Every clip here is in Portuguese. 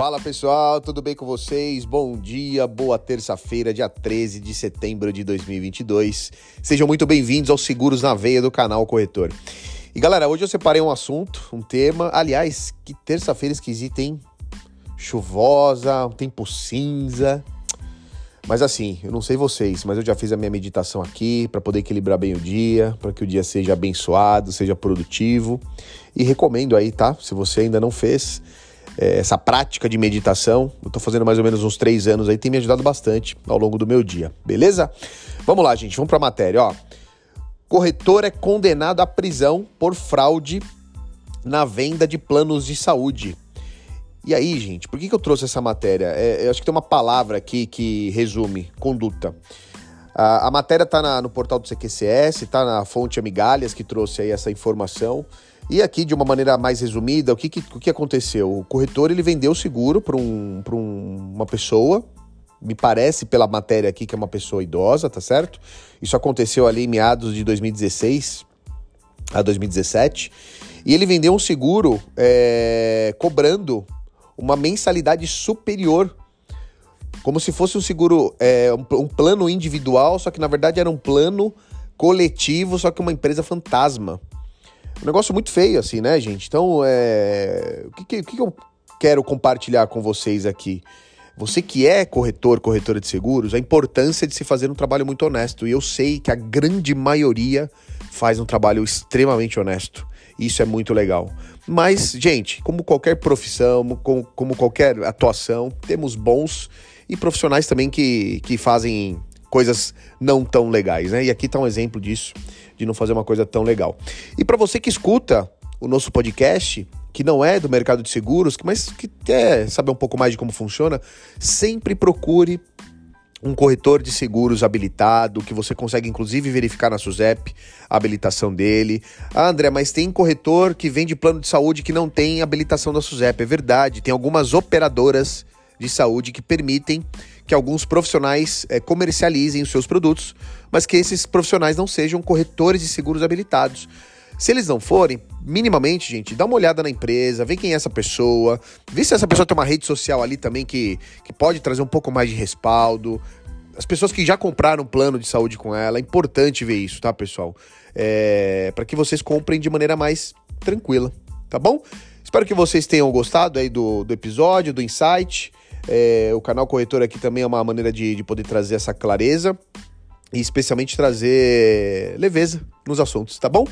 Fala pessoal, tudo bem com vocês? Bom dia, boa terça-feira, dia 13 de setembro de 2022. Sejam muito bem-vindos aos Seguros na Veia do canal Corretor. E galera, hoje eu separei um assunto, um tema. Aliás, que terça-feira esquisita, hein? Chuvosa, um tempo cinza. Mas assim, eu não sei vocês, mas eu já fiz a minha meditação aqui para poder equilibrar bem o dia, para que o dia seja abençoado, seja produtivo. E recomendo aí, tá? Se você ainda não fez é, essa prática de meditação, eu tô fazendo mais ou menos uns três anos aí, tem me ajudado bastante ao longo do meu dia, beleza? Vamos lá, gente, vamos pra matéria, ó. Corretor é condenado à prisão por fraude na venda de planos de saúde. E aí, gente, por que, que eu trouxe essa matéria? É, eu acho que tem uma palavra aqui que resume conduta. A, a matéria está no portal do CQCS, está na fonte Amigalhas que trouxe aí essa informação. E aqui, de uma maneira mais resumida, o que, que, o que aconteceu? O corretor ele vendeu o seguro para um, um, uma pessoa, me parece pela matéria aqui que é uma pessoa idosa, tá certo? Isso aconteceu ali em meados de 2016 a 2017. E ele vendeu um seguro é, cobrando uma mensalidade superior. Como se fosse um seguro, é, um, um plano individual, só que na verdade era um plano coletivo, só que uma empresa fantasma. Um negócio muito feio, assim, né, gente? Então, é... o, que, que, eu quero compartilhar com vocês aqui? Você que é corretor, corretora de seguros, a importância de se fazer um trabalho muito honesto. E eu sei que a grande maioria faz um trabalho extremamente honesto. Isso é muito legal. Mas, gente, como qualquer profissão, como, como qualquer atuação, temos bons e profissionais também que, que fazem coisas não tão legais, né? E aqui tá um exemplo disso, de não fazer uma coisa tão legal. E para você que escuta o nosso podcast, que não é do mercado de seguros, mas que quer saber um pouco mais de como funciona, sempre procure um corretor de seguros habilitado, que você consegue inclusive verificar na SUSEP a habilitação dele. Ah, André, mas tem corretor que vende plano de saúde que não tem habilitação da SUSEP. É verdade, tem algumas operadoras de saúde que permitem que alguns profissionais é, comercializem os seus produtos, mas que esses profissionais não sejam corretores de seguros habilitados. Se eles não forem, minimamente, gente, dá uma olhada na empresa, vê quem é essa pessoa, vê se essa pessoa tem uma rede social ali também que, que pode trazer um pouco mais de respaldo. As pessoas que já compraram um plano de saúde com ela, é importante ver isso, tá, pessoal? É, para que vocês comprem de maneira mais tranquila, tá bom? Espero que vocês tenham gostado aí do, do episódio, do insight. É, o canal Corretor aqui também é uma maneira de, de poder trazer essa clareza e especialmente trazer leveza nos assuntos, tá bom?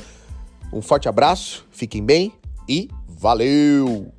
Um forte abraço, fiquem bem e valeu!